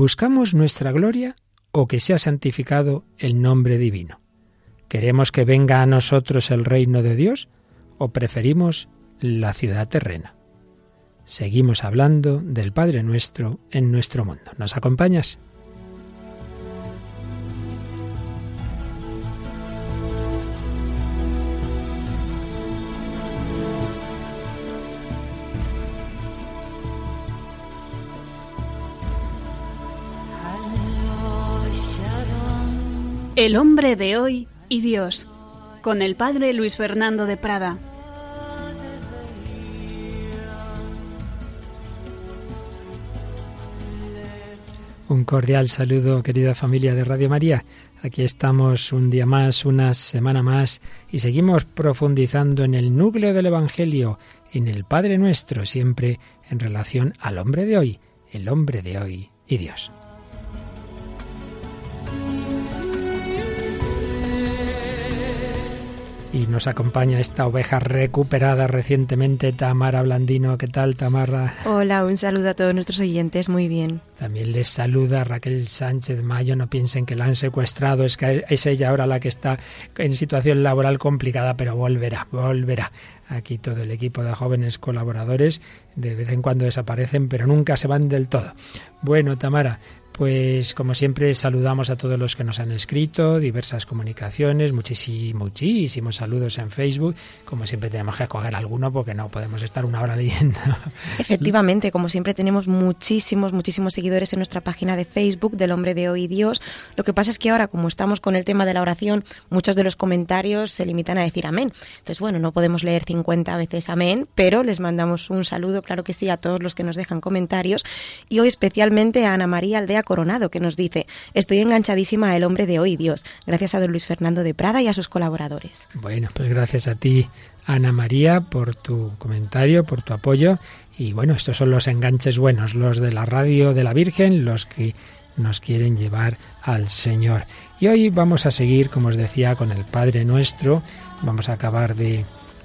¿Buscamos nuestra gloria o que sea santificado el nombre divino? ¿Queremos que venga a nosotros el reino de Dios o preferimos la ciudad terrena? Seguimos hablando del Padre nuestro en nuestro mundo. ¿Nos acompañas? El hombre de hoy y Dios, con el padre Luis Fernando de Prada. Un cordial saludo, querida familia de Radio María. Aquí estamos un día más, una semana más, y seguimos profundizando en el núcleo del Evangelio, en el Padre nuestro, siempre en relación al hombre de hoy, el hombre de hoy y Dios. Y nos acompaña esta oveja recuperada recientemente, Tamara Blandino. ¿Qué tal, Tamara? Hola, un saludo a todos nuestros oyentes, muy bien. También les saluda Raquel Sánchez Mayo. No piensen que la han secuestrado, es que es ella ahora la que está en situación laboral complicada, pero volverá, volverá. Aquí todo el equipo de jóvenes colaboradores de vez en cuando desaparecen, pero nunca se van del todo. Bueno, Tamara, pues como siempre saludamos a todos los que nos han escrito, diversas comunicaciones, muchísimos, saludos en Facebook. Como siempre tenemos que escoger alguno porque no podemos estar una hora leyendo. Efectivamente, como siempre tenemos muchísimos, muchísimos seguidores en nuestra página de Facebook del Hombre de Hoy Dios. Lo que pasa es que ahora, como estamos con el tema de la oración, muchos de los comentarios se limitan a decir amén. Entonces, bueno, no podemos leer 50 veces amén, pero les mandamos un saludo, claro que sí, a todos los que nos dejan comentarios. Y hoy especialmente a Ana María Aldea Coronado, que nos dice, estoy enganchadísima al hombre de hoy, Dios, gracias a don Luis Fernando de Prada y a sus colaboradores. Bueno, pues gracias a ti, Ana María, por tu comentario, por tu apoyo. Y bueno, estos son los enganches buenos, los de la radio de la Virgen, los que nos quieren llevar al Señor. Y hoy vamos a seguir, como os decía, con el Padre Nuestro. Vamos a acabar de,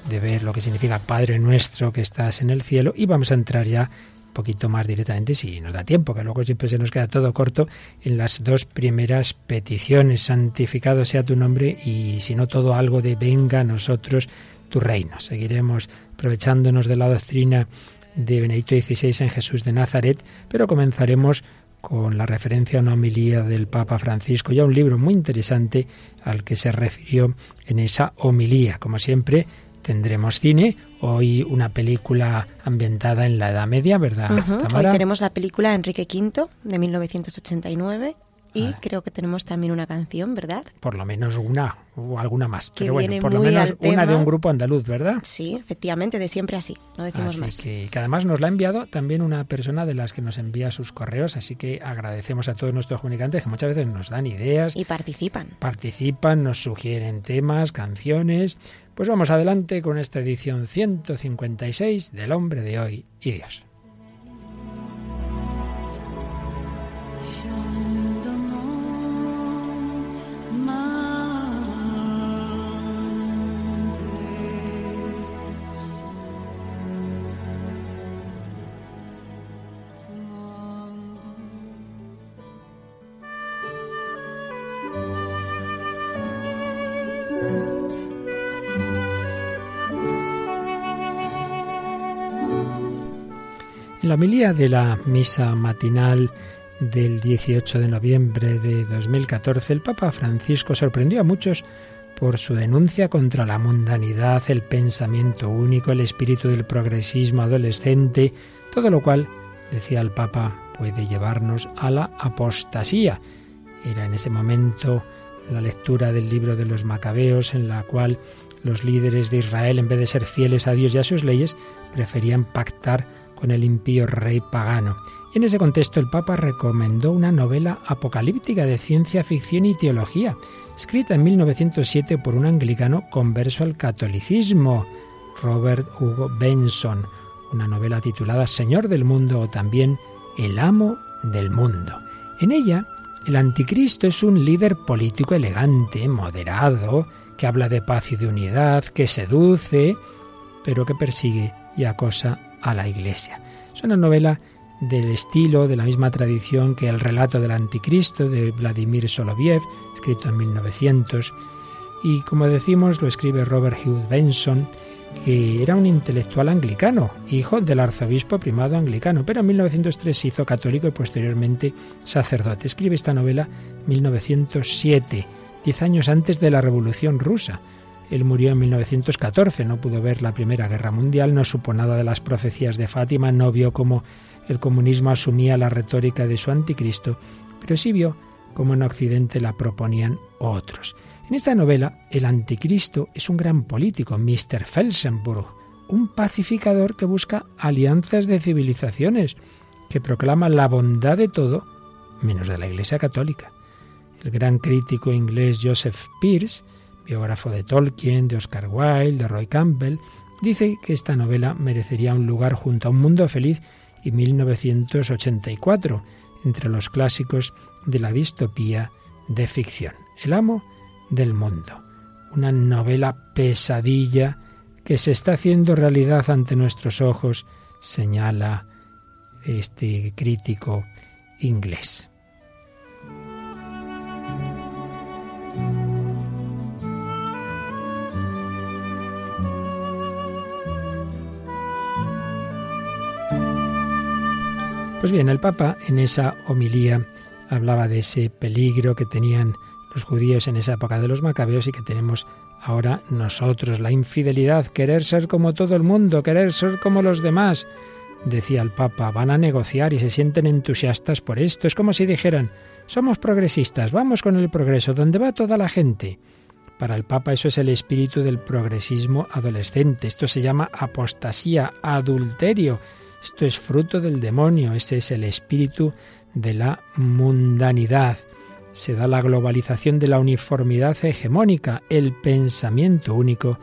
de ver lo que significa Padre Nuestro que estás en el cielo y vamos a entrar ya poquito más directamente si nos da tiempo, que luego siempre se nos queda todo corto en las dos primeras peticiones, santificado sea tu nombre y si no todo algo de venga a nosotros tu reino. Seguiremos aprovechándonos de la doctrina de Benedicto XVI en Jesús de Nazaret, pero comenzaremos con la referencia a una homilía del Papa Francisco, ya un libro muy interesante al que se refirió en esa homilía. Como siempre, tendremos cine, hoy una película ambientada en la Edad Media, ¿verdad? Hoy tenemos la película Enrique V de 1989 y creo que tenemos también una canción, ¿verdad? Por lo menos una o alguna más. Pero bueno, por lo menos una de un grupo andaluz, ¿verdad? Sí, efectivamente, de siempre así, no decimos más. Que, que además nos la ha enviado también una persona de las que nos envía sus correos, así que agradecemos a todos nuestros comunicantes que muchas veces nos dan ideas. Y participan. Participan, nos sugieren temas, canciones. Pues vamos adelante con esta edición 156 del Hombre de Hoy y Dios. En la homilía de la misa matinal del 18 de noviembre de 2014, el Papa Francisco sorprendió a muchos por su denuncia contra la mundanidad, el pensamiento único, el espíritu del progresismo adolescente, todo lo cual, decía el Papa, puede llevarnos a la apostasía. Era en ese momento la lectura del libro de los Macabeos, en la cual los líderes de Israel, en vez de ser fieles a Dios y a sus leyes, preferían pactar con el impío rey pagano. en ese contexto el Papa recomendó una novela apocalíptica de ciencia ficción y teología, escrita en 1907 por un anglicano converso al catolicismo, Robert Hugo Benson, una novela titulada Señor del Mundo o también El Amo del Mundo. En ella, el anticristo es un líder político elegante, moderado, que habla de paz y de unidad, que seduce, pero que persigue y acosa a la Iglesia. Es una novela del estilo, de la misma tradición que el relato del anticristo de Vladimir Soloviev, escrito en 1900. Y como decimos, lo escribe Robert Hugh Benson, que era un intelectual anglicano, hijo del arzobispo primado anglicano, pero en 1903 se hizo católico y posteriormente sacerdote. Escribe esta novela en 1907, diez años antes de la Revolución Rusa. Él murió en 1914, no pudo ver la Primera Guerra Mundial, no supo nada de las profecías de Fátima, no vio cómo el comunismo asumía la retórica de su anticristo, pero sí vio cómo en Occidente la proponían otros. En esta novela, el anticristo es un gran político, Mr. Felsenburg, un pacificador que busca alianzas de civilizaciones, que proclama la bondad de todo, menos de la Iglesia Católica. El gran crítico inglés Joseph Pearce, biógrafo de Tolkien, de Oscar Wilde, de Roy Campbell, dice que esta novela merecería un lugar junto a Un Mundo Feliz y 1984, entre los clásicos de la distopía de ficción. El amo del mundo, una novela pesadilla que se está haciendo realidad ante nuestros ojos, señala este crítico inglés. Pues bien, el Papa en esa homilía hablaba de ese peligro que tenían los judíos en esa época de los macabeos y que tenemos ahora nosotros, la infidelidad, querer ser como todo el mundo, querer ser como los demás. Decía el Papa, van a negociar y se sienten entusiastas por esto. Es como si dijeran, somos progresistas, vamos con el progreso, donde va toda la gente. Para el Papa eso es el espíritu del progresismo adolescente. Esto se llama apostasía, adulterio. Esto es fruto del demonio, ese es el espíritu de la mundanidad. Se da la globalización de la uniformidad hegemónica, el pensamiento único,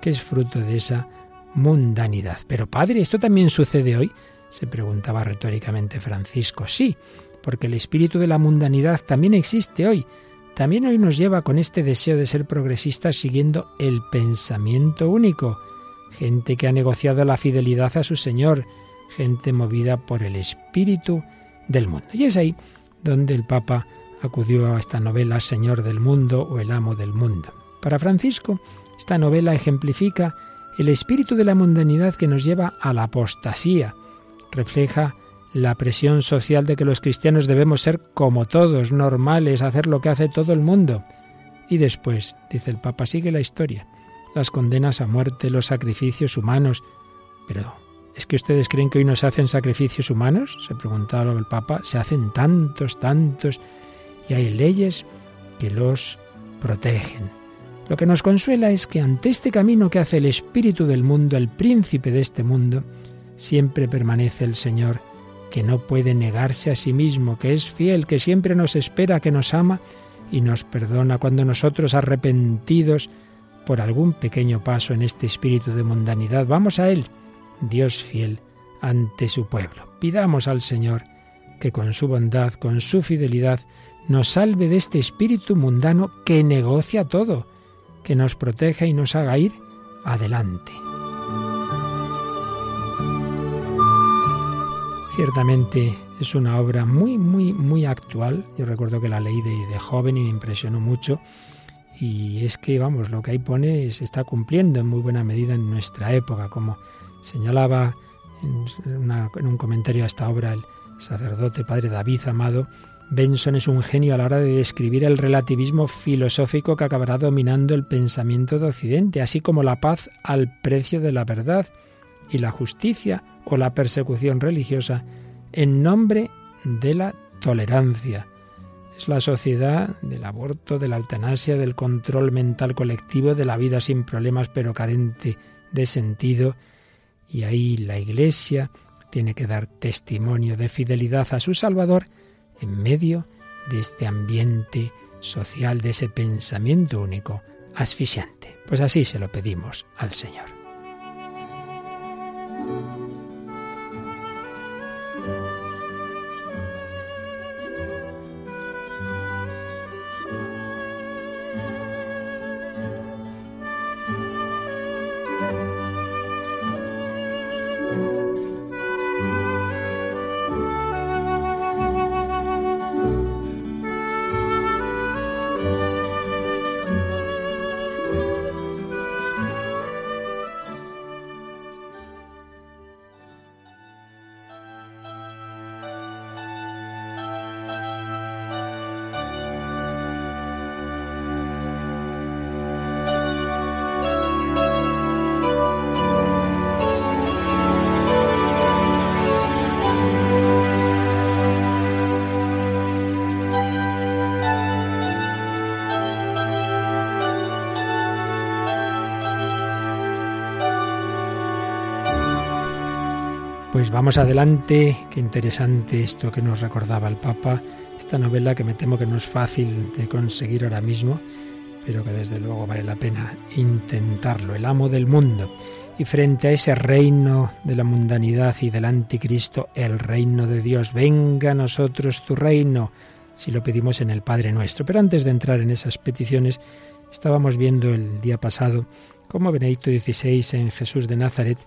que es fruto de esa mundanidad. Pero Padre, ¿esto también sucede hoy? se preguntaba retóricamente Francisco. Sí, porque el espíritu de la mundanidad también existe hoy. También hoy nos lleva con este deseo de ser progresistas siguiendo el pensamiento único. Gente que ha negociado la fidelidad a su Señor, gente movida por el espíritu del mundo. Y es ahí donde el Papa acudió a esta novela Señor del mundo o el amo del mundo. Para Francisco, esta novela ejemplifica el espíritu de la mundanidad que nos lleva a la apostasía. Refleja la presión social de que los cristianos debemos ser como todos, normales, hacer lo que hace todo el mundo. Y después, dice el Papa, sigue la historia, las condenas a muerte, los sacrificios humanos. Pero ¿Es que ustedes creen que hoy no se hacen sacrificios humanos? Se preguntaba el Papa. Se hacen tantos, tantos, y hay leyes que los protegen. Lo que nos consuela es que ante este camino que hace el espíritu del mundo, el príncipe de este mundo, siempre permanece el Señor, que no puede negarse a sí mismo, que es fiel, que siempre nos espera, que nos ama y nos perdona cuando nosotros arrepentidos por algún pequeño paso en este espíritu de mundanidad, vamos a Él Dios fiel ante su pueblo. Pidamos al Señor que con su bondad, con su fidelidad, nos salve de este espíritu mundano que negocia todo, que nos proteja y nos haga ir adelante. Ciertamente es una obra muy, muy, muy actual. Yo recuerdo que la leí de, joven y me impresionó mucho. Y es que, vamos, lo que ahí pone se está cumpliendo en muy buena medida en nuestra época, como Señalaba en, un comentario a esta obra el sacerdote padre David Amado, Benson es un genio a la hora de describir el relativismo filosófico que acabará dominando el pensamiento de Occidente, así como la paz al precio de la verdad y la justicia o la persecución religiosa en nombre de la tolerancia. Es la sociedad del aborto, de la eutanasia, del control mental colectivo, de la vida sin problemas pero carente de sentido, y ahí la Iglesia tiene que dar testimonio de fidelidad a su Salvador en medio de este ambiente social, de ese pensamiento único asfixiante. Pues así se lo pedimos al Señor. Vamos adelante, qué interesante esto que nos recordaba el Papa, esta novela que me temo que no es fácil de conseguir ahora mismo, pero que desde luego vale la pena intentarlo, el amo del mundo. Y frente a ese reino de la mundanidad y del anticristo, el reino de Dios, venga a nosotros tu reino, si lo pedimos en el Padre nuestro. Pero antes de entrar en esas peticiones, estábamos viendo el día pasado cómo Benedicto XVI en Jesús de Nazaret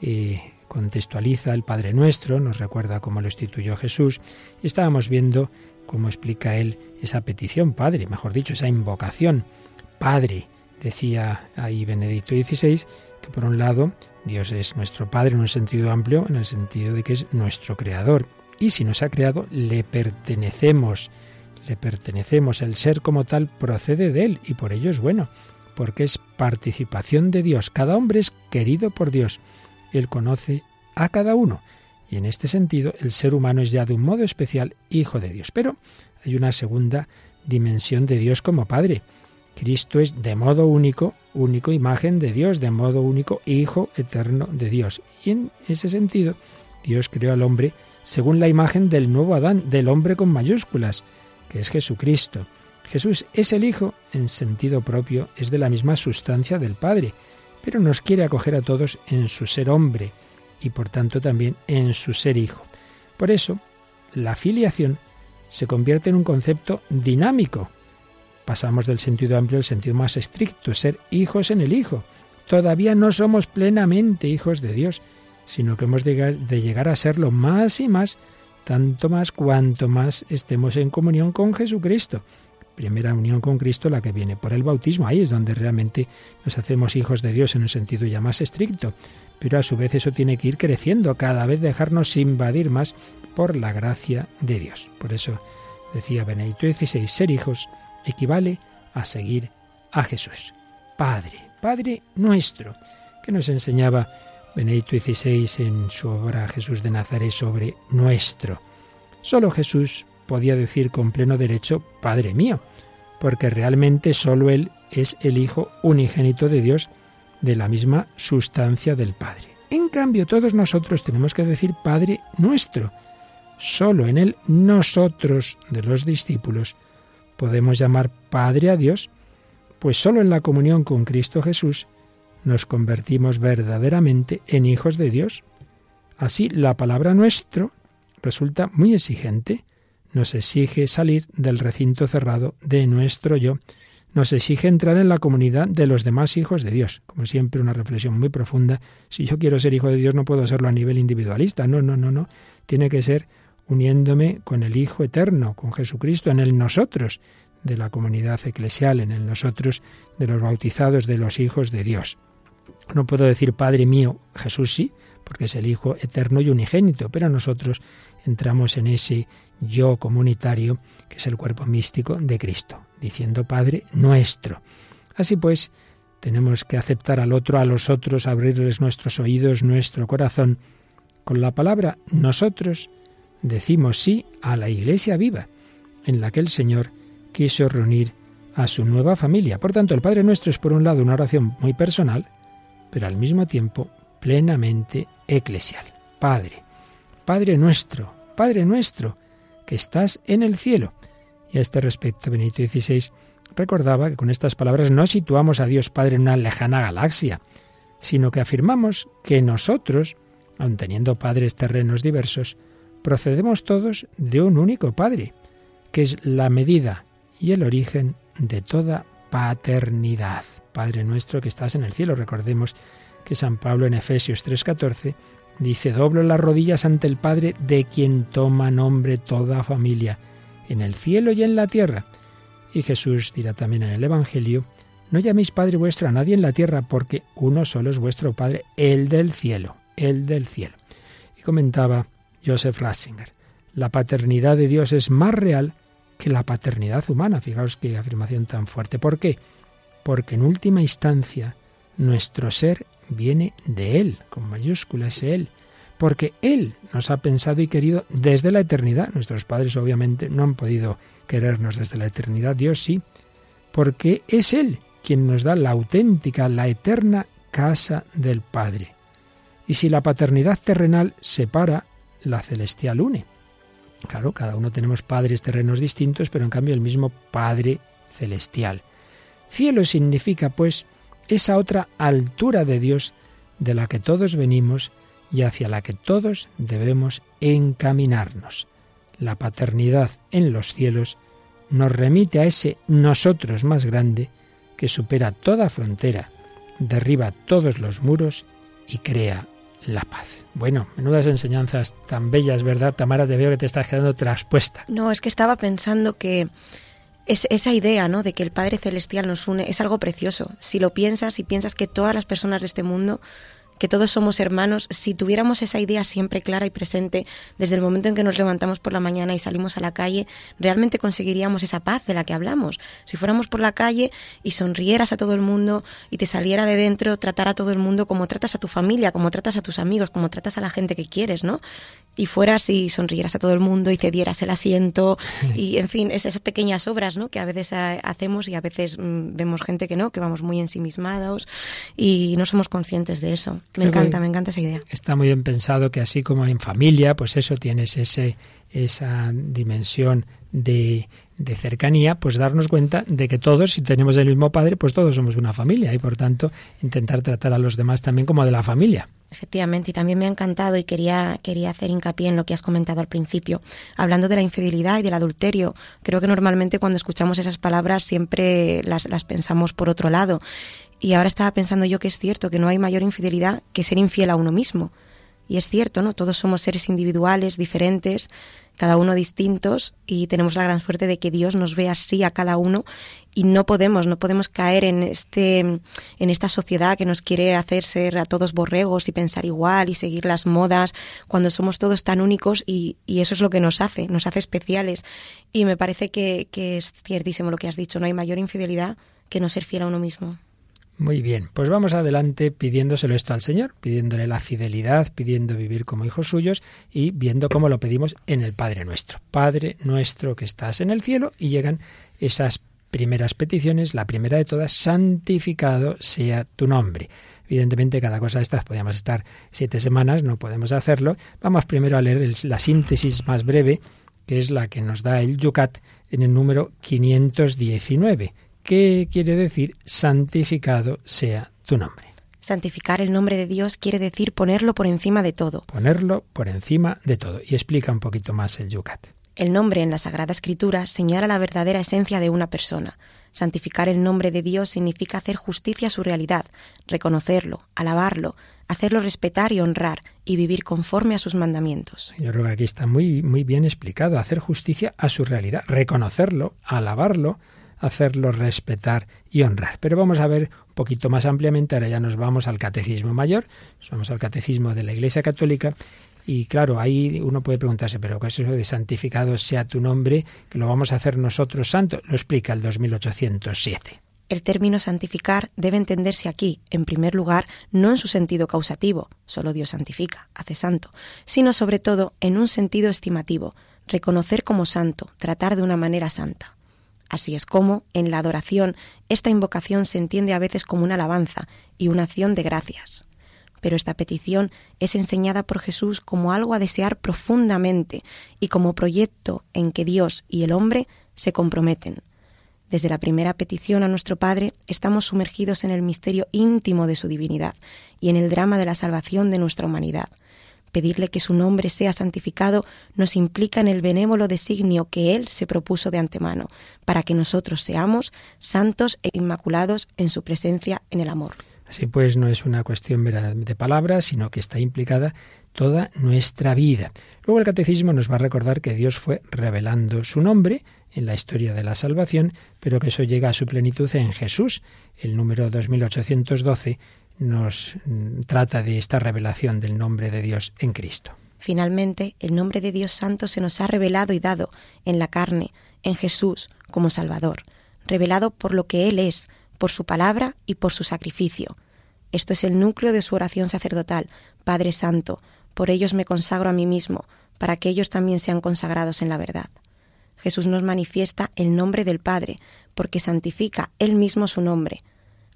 eh, contextualiza el Padre Nuestro, nos recuerda cómo lo instituyó Jesús, y estábamos viendo cómo explica él esa petición, Padre, mejor dicho, esa invocación. Padre, decía ahí Benedicto XVI, que por un lado Dios es nuestro Padre en un sentido amplio, en el sentido de que es nuestro Creador, y si nos ha creado, le pertenecemos, le pertenecemos, el ser como tal procede de Él, y por ello es bueno, porque es participación de Dios, cada hombre es querido por Dios, él conoce a cada uno. Y en este sentido, el ser humano es ya de un modo especial hijo de Dios. Pero hay una segunda dimensión de Dios como Padre. Cristo es de modo único, único imagen de Dios, de modo único Hijo eterno de Dios. Y en ese sentido, Dios creó al hombre según la imagen del nuevo Adán, del hombre con mayúsculas, que es Jesucristo. Jesús es el Hijo, en sentido propio, es de la misma sustancia del Padre pero nos quiere acoger a todos en su ser hombre y por tanto también en su ser hijo. Por eso, la filiación se convierte en un concepto dinámico. Pasamos del sentido amplio al sentido más estricto, ser hijos en el Hijo. Todavía no somos plenamente hijos de Dios, sino que hemos de llegar a serlo más y más, tanto más cuanto más estemos en comunión con Jesucristo primera unión con Cristo la que viene por el bautismo. Ahí es donde realmente nos hacemos hijos de Dios en un sentido ya más estricto. Pero a su vez eso tiene que ir creciendo, cada vez dejarnos invadir más por la gracia de Dios. Por eso decía Benedicto XVI, ser hijos equivale a seguir a Jesús. Padre, Padre nuestro, que nos enseñaba Benedicto XVI en su obra Jesús de Nazaret sobre nuestro. Solo Jesús podía decir con pleno derecho Padre mío, porque realmente sólo Él es el Hijo unigénito de Dios de la misma sustancia del Padre. En cambio, todos nosotros tenemos que decir Padre nuestro. Solo en Él nosotros, de los discípulos, podemos llamar Padre a Dios, pues solo en la comunión con Cristo Jesús nos convertimos verdaderamente en hijos de Dios. Así, la palabra nuestro resulta muy exigente, nos exige salir del recinto cerrado de nuestro yo, nos exige entrar en la comunidad de los demás hijos de Dios. Como siempre, una reflexión muy profunda. Si yo quiero ser hijo de Dios, no puedo serlo a nivel individualista. No, no, no, no. Tiene que ser uniéndome con el Hijo eterno, con Jesucristo, en el nosotros de la comunidad eclesial, en el nosotros de los bautizados, de los hijos de Dios. No puedo decir Padre mío, Jesús sí, porque es el Hijo eterno y unigénito, pero nosotros entramos en ese yo comunitario, que es el cuerpo místico de Cristo, diciendo Padre nuestro. Así pues, tenemos que aceptar al otro, a los otros, abrirles nuestros oídos, nuestro corazón. Con la palabra nosotros decimos sí a la iglesia viva, en la que el Señor quiso reunir a su nueva familia. Por tanto, el Padre Nuestro es por un lado una oración muy personal, pero al mismo tiempo plenamente eclesial. Padre, Padre nuestro, Padre nuestro, que estás en el cielo. Y a este respecto, Benito XVI recordaba que con estas palabras no situamos a Dios Padre en una lejana galaxia, sino que afirmamos que nosotros, aun teniendo padres terrenos diversos, procedemos todos de un único Padre, que es la medida y el origen de toda paternidad. Padre nuestro que estás en el cielo. Recordemos que San Pablo en Efesios 3:14 Dice, doblo las rodillas ante el Padre de quien toma nombre toda familia, en el cielo y en la tierra. Y Jesús dirá también en el Evangelio, no llaméis Padre vuestro a nadie en la tierra, porque uno solo es vuestro Padre, el del cielo, el del cielo. Y comentaba Joseph Ratzinger, la paternidad de Dios es más real que la paternidad humana. Fijaos qué afirmación tan fuerte. ¿Por qué? Porque en última instancia nuestro ser viene de Él, con mayúsculas Él, porque Él nos ha pensado y querido desde la eternidad. Nuestros padres obviamente no han podido querernos desde la eternidad, Dios sí, porque es Él quien nos da la auténtica, la eterna casa del Padre. Y si la paternidad terrenal separa, la celestial une. Claro, cada uno tenemos padres terrenos distintos, pero en cambio el mismo Padre celestial. Cielo significa, pues, esa otra altura de Dios de la que todos venimos y hacia la que todos debemos encaminarnos. La paternidad en los cielos nos remite a ese nosotros más grande que supera toda frontera, derriba todos los muros y crea la paz. Bueno, menudas enseñanzas tan bellas, ¿verdad? Tamara, te veo que te estás quedando traspuesta. No, es que estaba pensando que es esa idea, ¿no? De que el Padre Celestial nos une es algo precioso. Si lo piensas y piensas que todas las personas de este mundo que todos somos hermanos, si tuviéramos esa idea siempre clara y presente desde el momento en que nos levantamos por la mañana y salimos a la calle, realmente conseguiríamos esa paz de la que hablamos. Si fuéramos por la calle y sonrieras a todo el mundo y te saliera de dentro tratar a todo el mundo como tratas a tu familia, como tratas a tus amigos, como tratas a la gente que quieres, ¿no? y fueras y sonrieras a todo el mundo y cedieras el asiento y en fin esas pequeñas obras ¿no? que a veces hacemos y a veces mm, vemos gente que no que vamos muy ensimismados y no somos conscientes de eso me encanta me encanta esa idea. está muy bien pensado que así como en familia pues eso tienes ese esa dimensión de, de cercanía, pues darnos cuenta de que todos, si tenemos el mismo padre, pues todos somos una familia y por tanto intentar tratar a los demás también como de la familia. Efectivamente, y también me ha encantado y quería, quería hacer hincapié en lo que has comentado al principio, hablando de la infidelidad y del adulterio. Creo que normalmente cuando escuchamos esas palabras siempre las, las pensamos por otro lado. Y ahora estaba pensando yo que es cierto que no hay mayor infidelidad que ser infiel a uno mismo. Y es cierto, ¿no? Todos somos seres individuales, diferentes, cada uno distintos y tenemos la gran suerte de que Dios nos ve así a cada uno y no podemos, no podemos caer en este en esta sociedad que nos quiere hacer ser a todos borregos y pensar igual y seguir las modas cuando somos todos tan únicos y, eso es lo que nos hace, nos hace especiales y me parece que, que es ciertísimo lo que has dicho, no hay mayor infidelidad que no ser fiel a uno mismo. Muy bien, pues vamos adelante pidiéndoselo esto al Señor, pidiéndole la fidelidad, pidiendo vivir como hijos suyos y viendo cómo lo pedimos en el Padre nuestro. Padre nuestro que estás en el cielo y llegan esas primeras peticiones, la primera de todas, santificado sea tu nombre. Evidentemente, cada cosa de estas podríamos estar siete semanas, no podemos hacerlo. Vamos primero a leer la síntesis más breve, que es la que nos da el Yucat en el número 519 ¿Qué quiere decir santificado sea tu nombre? Santificar el nombre de Dios quiere decir ponerlo por encima de todo. Ponerlo por encima de todo. Y explica un poquito más el Yucat. El nombre en la Sagrada Escritura señala la verdadera esencia de una persona. Santificar el nombre de Dios significa hacer justicia a su realidad, reconocerlo, alabarlo, hacerlo respetar y honrar y vivir conforme a sus mandamientos. Yo creo que aquí está muy, muy bien explicado, hacer justicia a su realidad, reconocerlo, alabarlo, hacerlo respetar y honrar. Pero vamos a ver un poquito más ampliamente, ahora ya nos vamos al catecismo mayor, nos vamos al catecismo de la Iglesia Católica y claro, ahí uno puede preguntarse, pero ¿qué es eso de santificado sea tu nombre, que lo vamos a hacer nosotros santo? Lo explica el 2807. El término santificar debe entenderse aquí, en primer lugar, no en su sentido causativo, solo Dios santifica, hace santo, sino sobre todo en un sentido estimativo, reconocer como santo, tratar de una manera santa. Así es como, en la adoración, esta invocación se entiende a veces como una alabanza y una acción de gracias. Pero esta petición es enseñada por Jesús como algo a desear profundamente y como proyecto en que Dios y el hombre se comprometen. Desde la primera petición a nuestro Padre estamos sumergidos en el misterio íntimo de su divinidad y en el drama de la salvación de nuestra humanidad. Pedirle que su nombre sea santificado nos implica en el benévolo designio que Él se propuso de antemano, para que nosotros seamos santos e inmaculados en su presencia en el amor. Así pues, no es una cuestión de palabras, sino que está implicada toda nuestra vida. Luego el catecismo nos va a recordar que Dios fue revelando su nombre en la historia de la salvación, pero que eso llega a su plenitud en Jesús. El número 2812 nos mm, trata de esta revelación del nombre de Dios en Cristo. Finalmente, el nombre de Dios Santo se nos ha revelado y dado en la carne, en Jesús, como Salvador, revelado por lo que Él es, por su palabra y por su sacrificio. Esto es el núcleo de su oración sacerdotal, Padre Santo, por ellos me consagro a mí mismo, para que ellos también sean consagrados en la verdad. Jesús nos manifiesta el nombre del Padre, porque santifica Él mismo su nombre,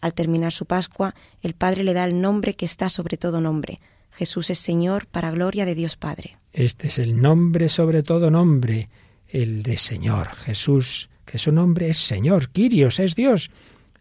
al terminar su Pascua, el Padre le da el nombre que está sobre todo nombre, Jesús es Señor para gloria de Dios Padre. Este es el nombre sobre todo nombre, el de Señor. Jesús, que su nombre es Señor, Quirios es Dios.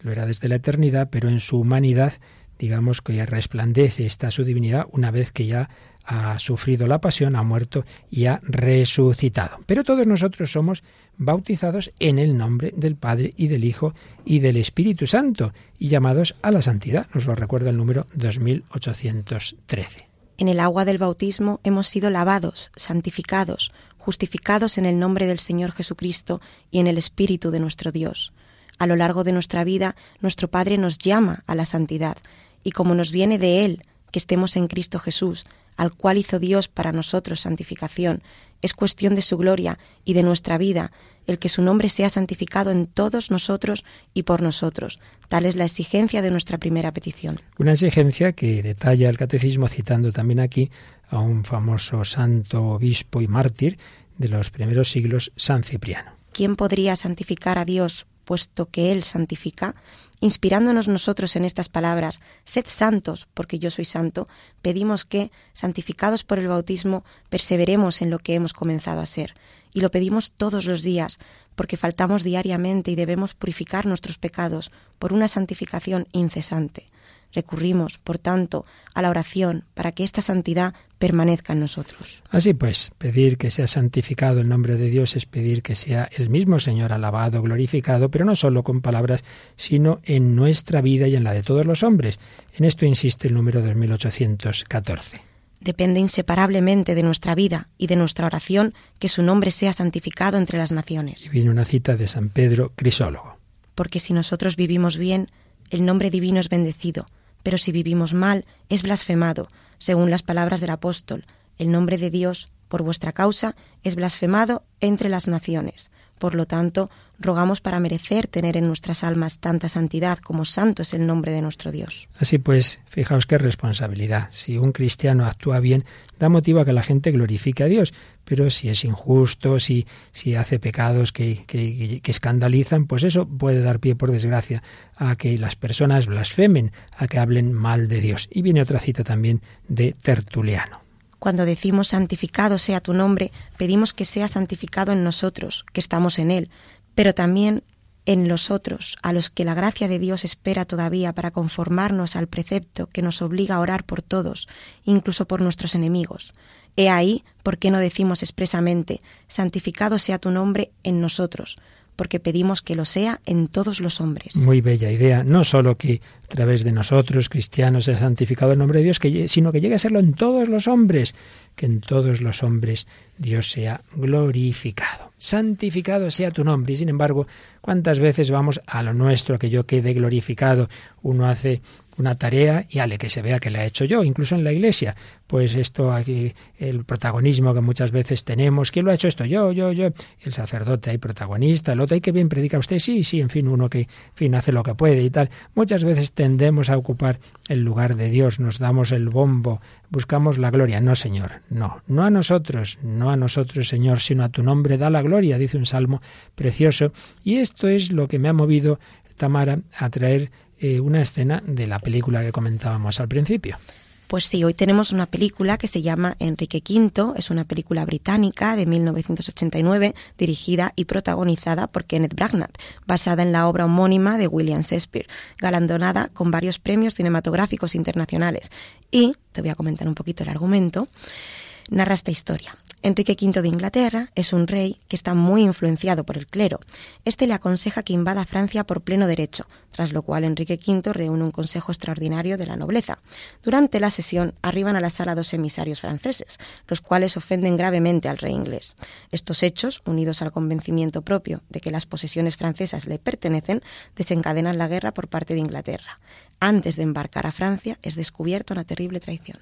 Lo era desde la eternidad, pero en su humanidad, digamos que ya resplandece esta su divinidad una vez que ya ha sufrido la pasión, ha muerto y ha resucitado. Pero todos nosotros somos bautizados en el nombre del Padre y del Hijo y del Espíritu Santo y llamados a la santidad. Nos lo recuerda el número 2813. En el agua del bautismo hemos sido lavados, santificados, justificados en el nombre del Señor Jesucristo y en el Espíritu de nuestro Dios. A lo largo de nuestra vida, nuestro Padre nos llama a la santidad, y como nos viene de Él, que estemos en Cristo Jesús, al cual hizo Dios para nosotros santificación, es cuestión de su gloria y de nuestra vida el que su nombre sea santificado en todos nosotros y por nosotros. Tal es la exigencia de nuestra primera petición. Una exigencia que detalla el catecismo citando también aquí a un famoso santo obispo y mártir de los primeros siglos, San Cipriano. ¿Quién podría santificar a Dios puesto que Él santifica? Inspirándonos nosotros en estas palabras, sed santos, porque yo soy santo, pedimos que, santificados por el bautismo, perseveremos en lo que hemos comenzado a ser. Y lo pedimos todos los días, porque faltamos diariamente y debemos purificar nuestros pecados por una santificación incesante. Recurrimos, por tanto, a la oración para que esta santidad permanezca en nosotros. Así pues, pedir que sea santificado el nombre de Dios es pedir que sea el mismo Señor alabado, glorificado, pero no solo con palabras, sino en nuestra vida y en la de todos los hombres. En esto insiste el número 2814. Depende inseparablemente de nuestra vida y de nuestra oración que su nombre sea santificado entre las naciones. Y viene una cita de San Pedro Crisólogo. Porque si nosotros vivimos bien, el nombre divino es bendecido, pero si vivimos mal, es blasfemado, según las palabras del apóstol. El nombre de Dios, por vuestra causa, es blasfemado entre las naciones. Por lo tanto, rogamos para merecer tener en nuestras almas tanta santidad como santo es el nombre de nuestro Dios. Así pues, fijaos qué responsabilidad. Si un cristiano actúa bien, da motivo a que la gente glorifique a Dios, pero si es injusto, si, si hace pecados que, que, que escandalizan, pues eso puede dar pie, por desgracia, a que las personas blasfemen, a que hablen mal de Dios. Y viene otra cita también de Tertuliano. Cuando decimos santificado sea tu nombre, pedimos que sea santificado en nosotros, que estamos en Él, pero también en los otros, a los que la gracia de Dios espera todavía para conformarnos al precepto que nos obliga a orar por todos, incluso por nuestros enemigos. He ahí por qué no decimos expresamente, santificado sea tu nombre en nosotros, porque pedimos que lo sea en todos los hombres. Muy bella idea, no solo que a través de nosotros, cristianos, sea santificado el nombre de Dios, sino que llegue a serlo en todos los hombres, que en todos los hombres Dios sea glorificado. Santificado sea tu nombre. Y sin embargo, ¿cuántas veces vamos a lo nuestro, que yo quede glorificado? Uno hace una tarea y ale que se vea que la he hecho yo, incluso en la iglesia. Pues esto aquí, el protagonismo que muchas veces tenemos, ¿quién lo ha hecho esto? Yo, yo, yo. El sacerdote hay protagonista, el otro hay que bien predica usted, sí, sí, en fin, uno que fin hace lo que puede y tal. Muchas veces tendemos a ocupar el lugar de Dios, nos damos el bombo, buscamos la gloria. No, Señor, no, no a nosotros, no a nosotros, Señor, sino a tu nombre da la gloria, dice un salmo precioso. Y esto es lo que me ha movido, Tamara, a traer eh, una escena de la película que comentábamos al principio. Pues sí, hoy tenemos una película que se llama Enrique V, es una película británica de 1989 dirigida y protagonizada por Kenneth Branagh, basada en la obra homónima de William Shakespeare, galardonada con varios premios cinematográficos internacionales. Y, te voy a comentar un poquito el argumento, narra esta historia. Enrique V de Inglaterra es un rey que está muy influenciado por el clero. Este le aconseja que invada Francia por pleno derecho, tras lo cual Enrique V reúne un consejo extraordinario de la nobleza. Durante la sesión arriban a la sala dos emisarios franceses, los cuales ofenden gravemente al rey inglés. Estos hechos, unidos al convencimiento propio de que las posesiones francesas le pertenecen, desencadenan la guerra por parte de Inglaterra. Antes de embarcar a Francia es descubierta una terrible traición.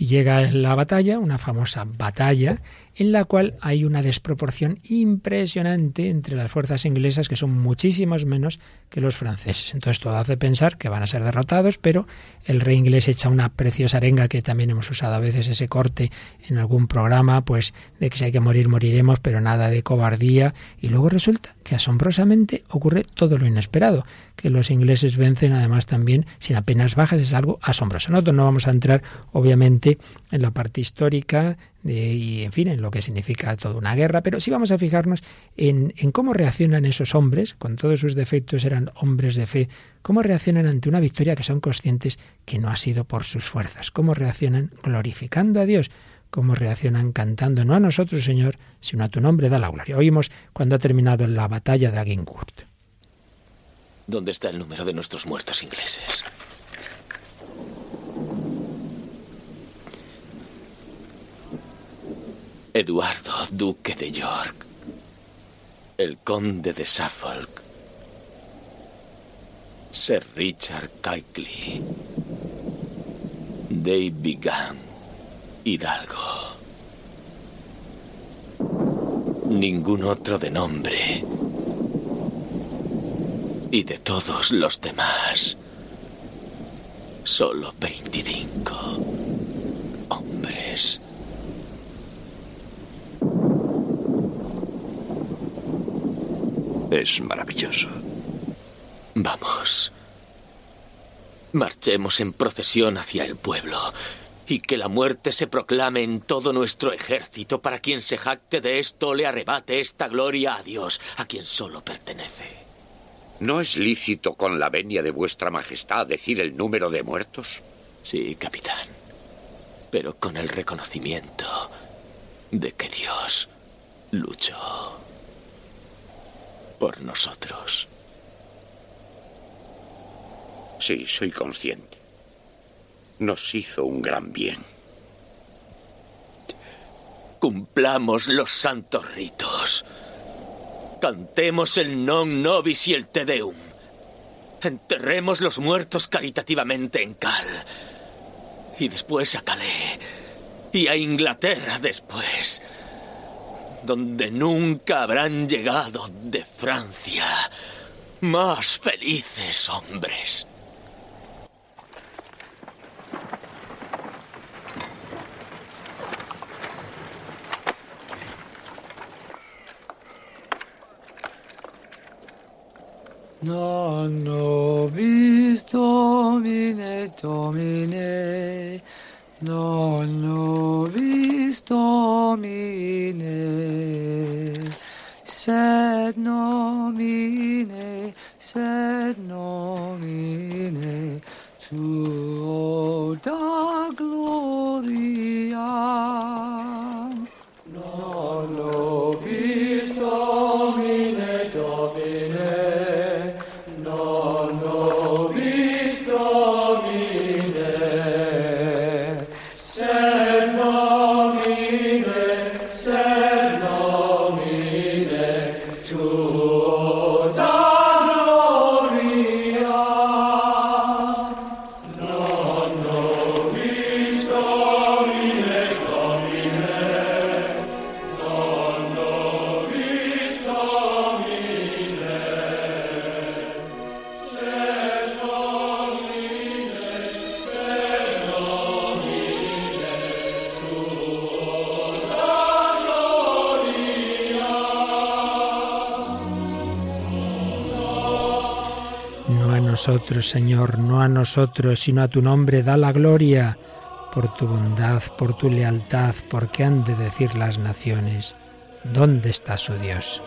Llega la batalla, una famosa batalla, en la cual hay una desproporción impresionante entre las fuerzas inglesas, que son muchísimos menos que los franceses. Entonces todo hace pensar que van a ser derrotados, pero el rey inglés echa una preciosa arenga, que también hemos usado a veces ese corte en algún programa, pues de que si hay que morir, moriremos, pero nada de cobardía. Y luego resulta que asombrosamente ocurre todo lo inesperado, que los ingleses vencen además también sin apenas bajas, es algo asombroso. Nosotros no vamos a entrar, obviamente, en la parte histórica y, en fin, en lo que significa toda una guerra. Pero sí vamos a fijarnos en, en cómo reaccionan esos hombres, con todos sus defectos eran hombres de fe, cómo reaccionan ante una victoria que son conscientes que no ha sido por sus fuerzas, cómo reaccionan glorificando a Dios cómo reaccionan cantando, no a nosotros, Señor, sino a tu nombre da la gloria. Oímos cuando ha terminado la batalla de Agincourt. ¿Dónde está el número de nuestros muertos ingleses? Eduardo, duque de York, el conde de Suffolk, Sir Richard Keikley, David Gunn, Hidalgo. Ningún otro de nombre. Y de todos los demás, solo 25 hombres. Es maravilloso. Vamos. Marchemos en procesión hacia el pueblo y que la muerte se proclame en todo nuestro ejército para quien se jacte de esto le arrebate esta gloria a Dios, a quien solo pertenece. ¿No es lícito con la venia de vuestra majestad decir el número de muertos? Sí, capitán, pero con el reconocimiento de que Dios luchó por nosotros. Sí, soy consciente nos hizo un gran bien. Cumplamos los santos ritos. Cantemos el non nobis y el te deum. Enterremos los muertos caritativamente en Cal. Y después a Calais. Y a Inglaterra después. Donde nunca habrán llegado de Francia más felices hombres. Non nobis Domine, Domine, non nobis Domine, sed nomine, sed nomine, tuo da gloria. Señor, no a nosotros, sino a tu nombre, da la gloria por tu bondad, por tu lealtad, porque han de decir las naciones, ¿dónde está su Dios?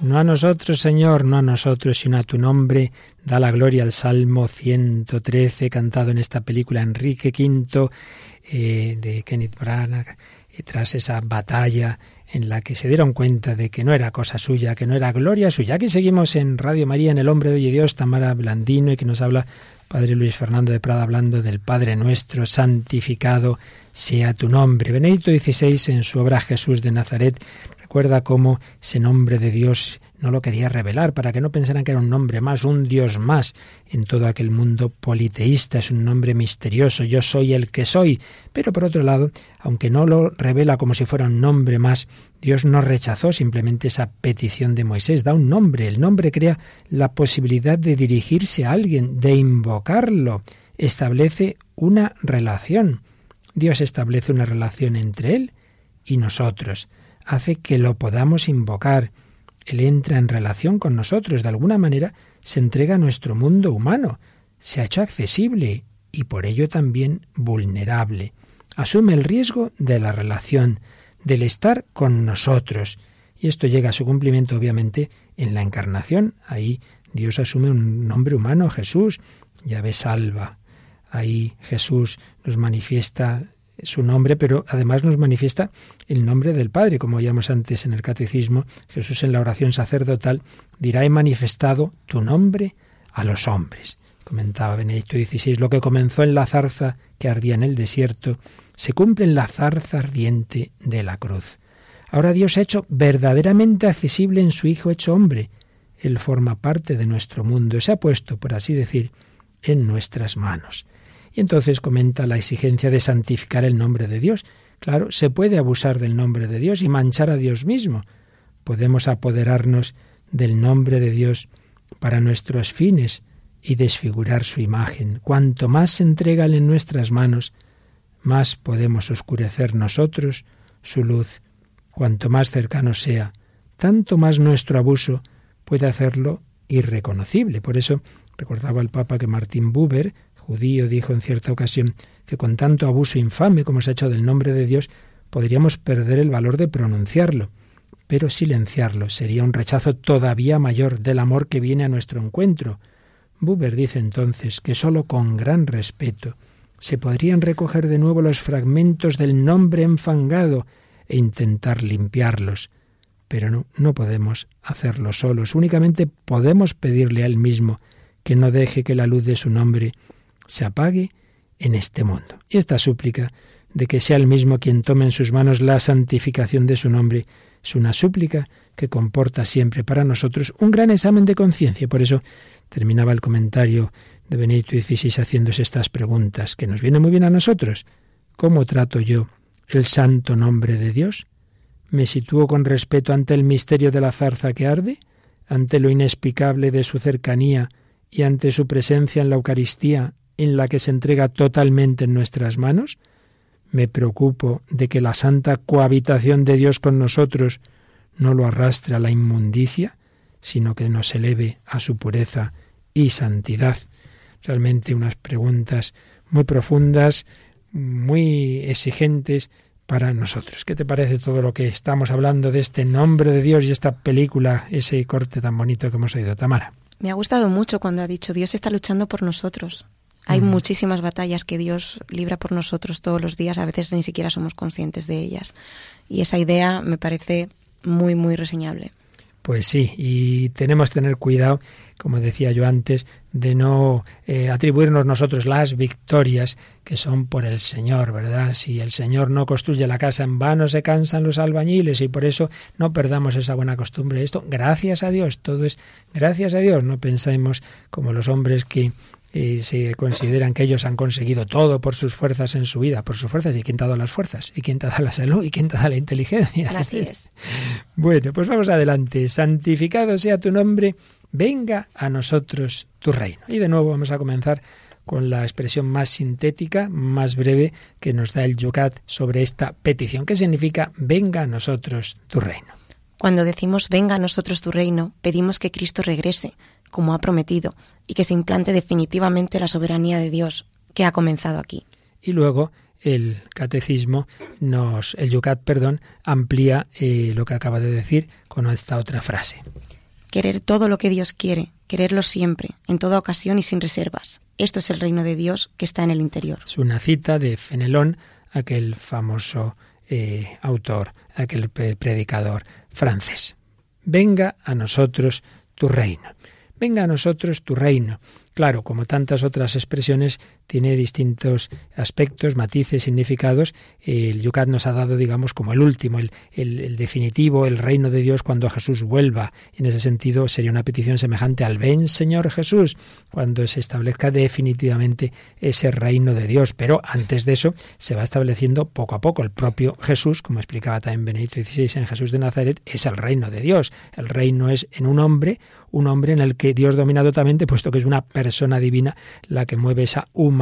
No a nosotros, Señor, no a nosotros, sino a tu nombre. Da la gloria al Salmo 113, cantado en esta película Enrique V eh, de Kenneth Branagh, y tras esa batalla en la que se dieron cuenta de que no era cosa suya, que no era gloria suya. Aquí seguimos en Radio María, en El Hombre de Dios, Tamara Blandino, y que nos habla Padre Luis Fernando de Prada, hablando del Padre nuestro, santificado sea tu nombre. Benedicto XVI, en su obra Jesús de Nazaret, Recuerda cómo ese nombre de Dios no lo quería revelar para que no pensaran que era un nombre más, un Dios más en todo aquel mundo politeísta. Es un nombre misterioso, yo soy el que soy. Pero por otro lado, aunque no lo revela como si fuera un nombre más, Dios no rechazó simplemente esa petición de Moisés, da un nombre. El nombre crea la posibilidad de dirigirse a alguien, de invocarlo. Establece una relación. Dios establece una relación entre Él y nosotros hace que lo podamos invocar. Él entra en relación con nosotros, de alguna manera se entrega a nuestro mundo humano, se ha hecho accesible y por ello también vulnerable. Asume el riesgo de la relación, del estar con nosotros. Y esto llega a su cumplimiento, obviamente, en la encarnación. Ahí Dios asume un nombre humano, Jesús, llave salva. Ahí Jesús nos manifiesta su nombre, pero además nos manifiesta el nombre del Padre, como oíamos antes en el Catecismo, Jesús en la oración sacerdotal dirá he manifestado tu nombre a los hombres. Comentaba Benedicto XVI, lo que comenzó en la zarza que ardía en el desierto, se cumple en la zarza ardiente de la cruz. Ahora Dios ha hecho verdaderamente accesible en su Hijo hecho hombre. Él forma parte de nuestro mundo, se ha puesto, por así decir, en nuestras manos. Y entonces comenta la exigencia de santificar el nombre de Dios. Claro, se puede abusar del nombre de Dios y manchar a Dios mismo. Podemos apoderarnos del nombre de Dios para nuestros fines y desfigurar su imagen. Cuanto más se entrega en nuestras manos, más podemos oscurecer nosotros su luz. Cuanto más cercano sea, tanto más nuestro abuso puede hacerlo irreconocible. Por eso recordaba el Papa que Martín Buber, judío dijo en cierta ocasión que con tanto abuso infame como se ha hecho del nombre de Dios, podríamos perder el valor de pronunciarlo. Pero silenciarlo sería un rechazo todavía mayor del amor que viene a nuestro encuentro. Buber dice entonces que sólo con gran respeto se podrían recoger de nuevo los fragmentos del nombre enfangado e intentar limpiarlos. Pero no, no podemos hacerlo solos, únicamente podemos pedirle a Él mismo que no deje que la luz de su nombre se apague en este mundo. Y esta súplica de que sea el mismo quien tome en sus manos la santificación de su nombre es una súplica que comporta siempre para nosotros un gran examen de conciencia. Por eso terminaba el comentario de Benito XVI haciéndose estas preguntas, que nos viene muy bien a nosotros. ¿Cómo trato yo el santo nombre de Dios? ¿Me sitúo con respeto ante el misterio de la zarza que arde? ¿Ante lo inexplicable de su cercanía y ante su presencia en la Eucaristía en la que se entrega totalmente en nuestras manos? ¿Me preocupo de que la santa cohabitación de Dios con nosotros no lo arrastre a la inmundicia, sino que nos eleve a su pureza y santidad? Realmente unas preguntas muy profundas, muy exigentes para nosotros. ¿Qué te parece todo lo que estamos hablando de este nombre de Dios y esta película, ese corte tan bonito que hemos oído, Tamara? Me ha gustado mucho cuando ha dicho Dios está luchando por nosotros. Hay muchísimas batallas que Dios libra por nosotros todos los días, a veces ni siquiera somos conscientes de ellas. Y esa idea me parece muy, muy reseñable. Pues sí, y tenemos que tener cuidado, como decía yo antes, de no eh, atribuirnos nosotros las victorias que son por el Señor, ¿verdad? Si el Señor no construye la casa en vano, se cansan los albañiles y por eso no perdamos esa buena costumbre. Esto, gracias a Dios, todo es gracias a Dios. No pensemos como los hombres que y se consideran que ellos han conseguido todo por sus fuerzas en su vida, por sus fuerzas, ¿y quién te ha dado las fuerzas? ¿Y quién te ha dado la salud? ¿Y quién te ha dado la inteligencia? Así es. bueno, pues vamos adelante. Santificado sea tu nombre, venga a nosotros tu reino. Y de nuevo vamos a comenzar con la expresión más sintética, más breve que nos da el Yucat sobre esta petición. ¿Qué significa venga a nosotros tu reino? Cuando decimos venga a nosotros tu reino, pedimos que Cristo regrese, como ha prometido, y que se implante definitivamente la soberanía de Dios, que ha comenzado aquí. Y luego el catecismo nos, el Yucat, perdón, amplía eh, lo que acaba de decir con esta otra frase. Querer todo lo que Dios quiere, quererlo siempre, en toda ocasión y sin reservas. Esto es el reino de Dios que está en el interior. Es una cita de Fenelón, aquel famoso eh, autor, aquel predicador francés. Venga a nosotros tu reino. Venga a nosotros tu reino. Claro, como tantas otras expresiones, tiene distintos aspectos, matices, significados. El Yucat nos ha dado, digamos, como el último, el, el, definitivo, el reino de Dios cuando Jesús vuelva. En ese sentido, sería una petición semejante al ven, Señor Jesús, cuando se establezca definitivamente ese reino de Dios. Pero antes de eso, se va estableciendo poco a poco. El propio Jesús, como explicaba también Benedicto XVI en Jesús de Nazaret, es el reino de Dios. El reino es en un hombre, un hombre en el que Dios domina totalmente, puesto que es una persona divina la que mueve esa humanidad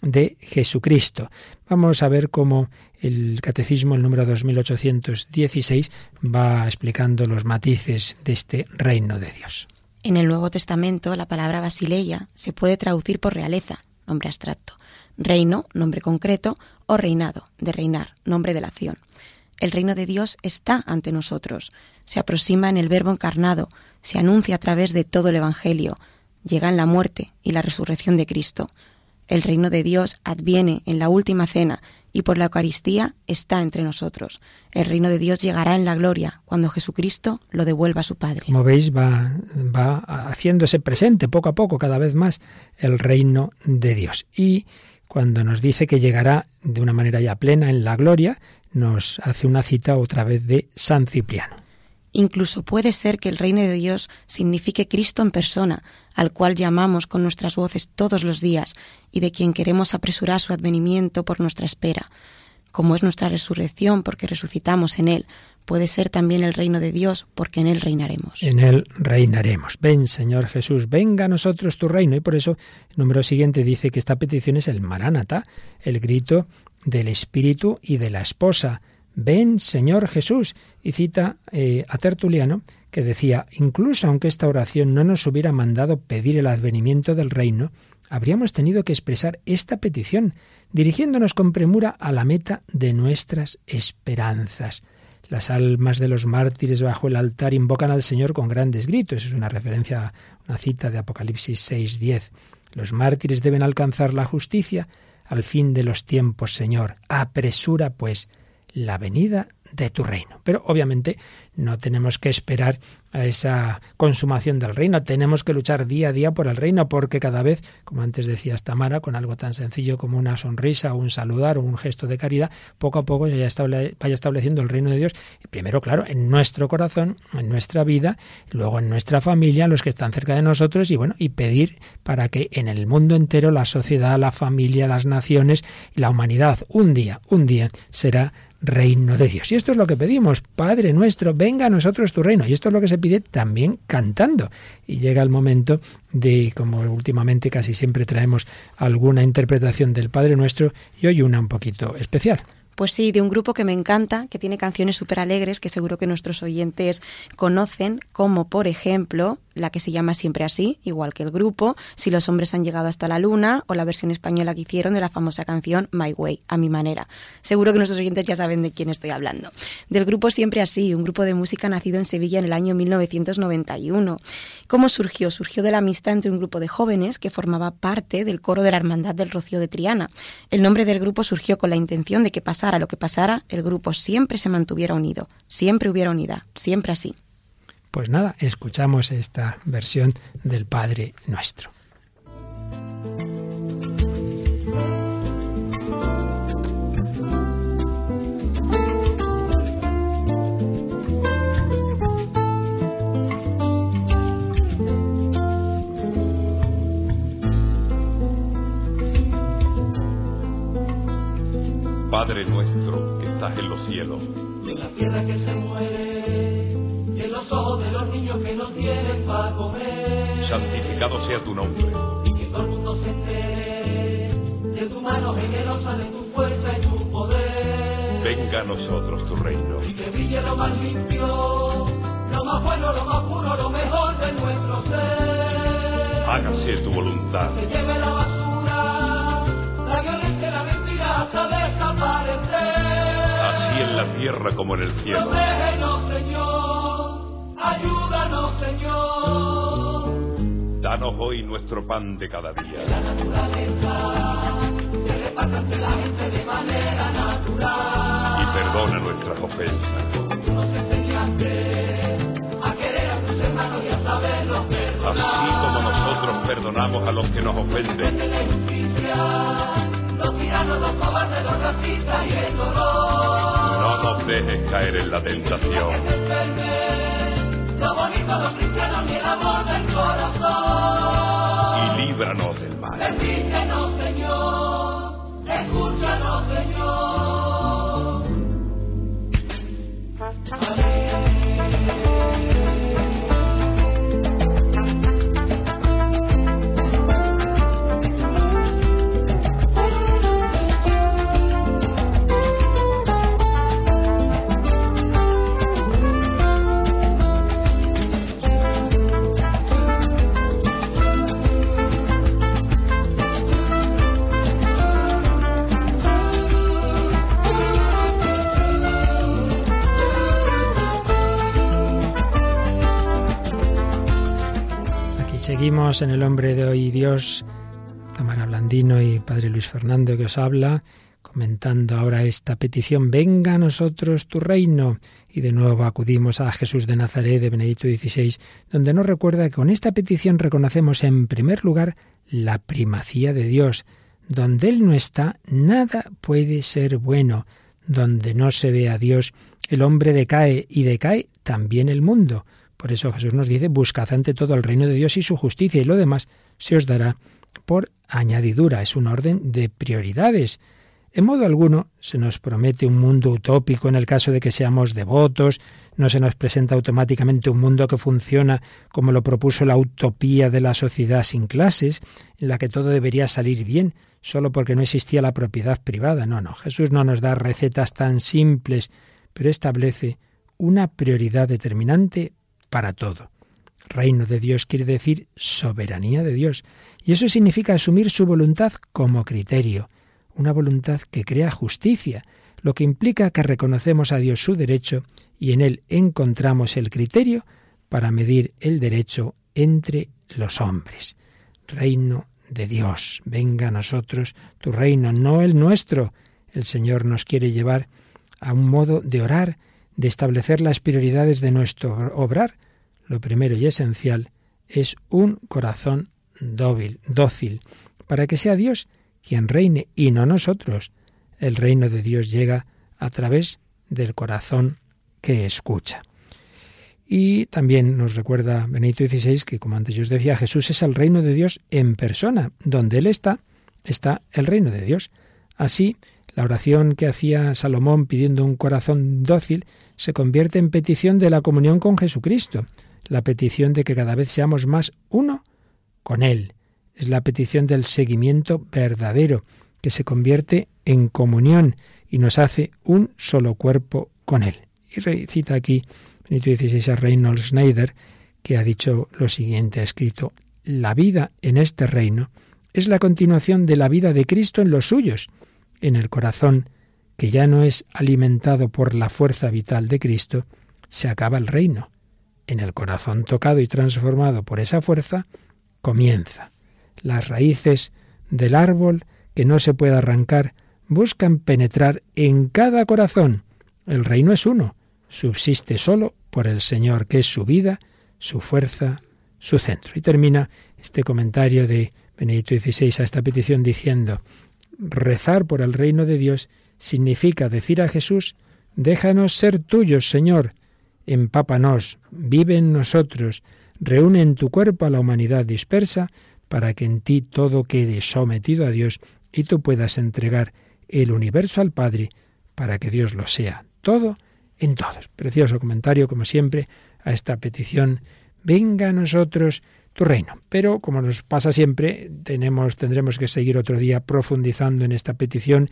de Jesucristo. Vamos a ver cómo el Catecismo, el número 2816, va explicando los matices de este reino de Dios. En el Nuevo Testamento, la palabra basileia se puede traducir por realeza, nombre abstracto, reino, nombre concreto, o reinado, de reinar, nombre de la acción. El reino de Dios está ante nosotros, se aproxima en el Verbo encarnado, se anuncia a través de todo el Evangelio, llega en la muerte y la resurrección de Cristo. El reino de Dios adviene en la última cena y por la Eucaristía está entre nosotros. El reino de Dios llegará en la gloria cuando Jesucristo lo devuelva a su Padre. Como veis, va, va haciéndose presente poco a poco, cada vez más, el reino de Dios. Y cuando nos dice que llegará de una manera ya plena en la gloria, nos hace una cita otra vez de San Cipriano. Incluso puede ser que el reino de Dios signifique Cristo en persona, al cual llamamos con nuestras voces todos los días y de quien queremos apresurar su advenimiento por nuestra espera. Como es nuestra resurrección porque resucitamos en Él, puede ser también el reino de Dios porque en Él reinaremos. En Él reinaremos. Ven, Señor Jesús, venga a nosotros tu reino. Y por eso el número siguiente dice que esta petición es el Maránata, el grito del Espíritu y de la esposa Ven, Señor Jesús. Y cita eh, a Tertuliano, que decía, incluso aunque esta oración no nos hubiera mandado pedir el advenimiento del reino, habríamos tenido que expresar esta petición, dirigiéndonos con premura a la meta de nuestras esperanzas. Las almas de los mártires bajo el altar invocan al Señor con grandes gritos. Es una referencia una cita de Apocalipsis 6:10. Los mártires deben alcanzar la justicia al fin de los tiempos, Señor. Apresura, pues, la venida de tu reino. Pero obviamente no tenemos que esperar a esa consumación del reino, tenemos que luchar día a día por el reino, porque cada vez, como antes decía Tamara, con algo tan sencillo como una sonrisa, un saludar o un gesto de caridad, poco a poco se vaya estableciendo el reino de Dios, primero, claro, en nuestro corazón, en nuestra vida, luego en nuestra familia, los que están cerca de nosotros, y bueno, y pedir para que en el mundo entero la sociedad, la familia, las naciones, la humanidad, un día, un día será reino de Dios. Y esto es lo que pedimos, Padre nuestro, venga a nosotros tu reino. Y esto es lo que se pide también cantando. Y llega el momento de, como últimamente casi siempre traemos alguna interpretación del Padre nuestro, y hoy una un poquito especial. Pues sí, de un grupo que me encanta, que tiene canciones súper alegres, que seguro que nuestros oyentes conocen, como por ejemplo la que se llama Siempre así, igual que el grupo, Si los hombres han llegado hasta la luna, o la versión española que hicieron de la famosa canción My Way, a mi manera. Seguro que nuestros oyentes ya saben de quién estoy hablando. Del grupo Siempre así, un grupo de música nacido en Sevilla en el año 1991. ¿Cómo surgió? Surgió de la amistad entre un grupo de jóvenes que formaba parte del coro de la Hermandad del Rocío de Triana. El nombre del grupo surgió con la intención de que pasara lo que pasara, el grupo siempre se mantuviera unido, siempre hubiera unidad, siempre así. Pues nada, escuchamos esta versión del Padre Nuestro. Padre nuestro que estás en los cielos, de la tierra que se muere, en los ojos de los niños que no tienen para comer, santificado sea tu nombre. y que todo el mundo se entere de tu mano generosa, de tu fuerza y tu poder, Venga a nosotros tu reino. y que brille lo más limpio, lo más bueno, lo más puro, lo mejor de nuestro ser, Hágase tu voluntad. que lleve la basura, la violencia y la mentira hasta de la tierra como en el cielo. Protégenos, Señor. Ayúdanos, Señor. Danos hoy nuestro pan de cada día. La naturaleza se reparta entre la gente de manera Y natural. perdona nuestras ofensas. Tú nos enseñaste a querer a tus hermanos y a saberlos Así perdonar. como nosotros perdonamos a los que nos ofenden. de la injusticia, los tiranos, los cobardes, los racistas y el dolor. No nos dejes caer en la tentación. Lo bonito, los cristianos y el amor del corazón. Y líbranos del mal. Bendícenos, Señor, escúchanos, Señor. Aquí seguimos en el hombre de hoy Dios, Tamara Blandino y Padre Luis Fernando que os habla, comentando ahora esta petición, venga a nosotros tu reino. Y de nuevo acudimos a Jesús de Nazaret de Benedicto XVI, donde nos recuerda que con esta petición reconocemos en primer lugar la primacía de Dios. Donde Él no está, nada puede ser bueno. Donde no se ve a Dios, el hombre decae y decae también el mundo. Por eso Jesús nos dice, buscad ante todo el reino de Dios y su justicia, y lo demás se os dará por añadidura. Es un orden de prioridades. En modo alguno se nos promete un mundo utópico en el caso de que seamos devotos, no se nos presenta automáticamente un mundo que funciona como lo propuso la utopía de la sociedad sin clases, en la que todo debería salir bien solo porque no existía la propiedad privada. No, no, Jesús no nos da recetas tan simples, pero establece una prioridad determinante para todo. Reino de Dios quiere decir soberanía de Dios, y eso significa asumir su voluntad como criterio, una voluntad que crea justicia, lo que implica que reconocemos a Dios su derecho y en él encontramos el criterio para medir el derecho entre los hombres. Reino de Dios, venga a nosotros tu reino, no el nuestro. El Señor nos quiere llevar a un modo de orar, de establecer las prioridades de nuestro obrar. Lo primero y esencial es un corazón dóbil, dócil, para que sea Dios quien reine y no nosotros. El reino de Dios llega a través del corazón que escucha. Y también nos recuerda Benito XVI que, como antes yo os decía, Jesús es el reino de Dios en persona. Donde Él está, está el reino de Dios. Así, la oración que hacía Salomón pidiendo un corazón dócil se convierte en petición de la comunión con Jesucristo, la petición de que cada vez seamos más uno con Él. Es la petición del seguimiento verdadero, que se convierte en comunión y nos hace un solo cuerpo con Él. Y recita aquí Benito XVI a Reynold Schneider, que ha dicho lo siguiente, ha escrito, la vida en este reino es la continuación de la vida de Cristo en los suyos, en el corazón, que ya no es alimentado por la fuerza vital de Cristo, se acaba el reino. En el corazón tocado y transformado por esa fuerza, comienza. Las raíces del árbol que no se puede arrancar buscan penetrar en cada corazón. El reino es uno, subsiste solo por el Señor, que es su vida, su fuerza, su centro. Y termina este comentario de Benedicto XVI a esta petición diciendo, rezar por el reino de Dios significa decir a Jesús, déjanos ser tuyos, Señor, empápanos, vive en nosotros, reúne en tu cuerpo a la humanidad dispersa, para que en ti todo quede sometido a Dios y tú puedas entregar el universo al Padre, para que Dios lo sea todo en todos. Precioso comentario, como siempre, a esta petición, venga a nosotros tu reino. Pero, como nos pasa siempre, tenemos, tendremos que seguir otro día profundizando en esta petición,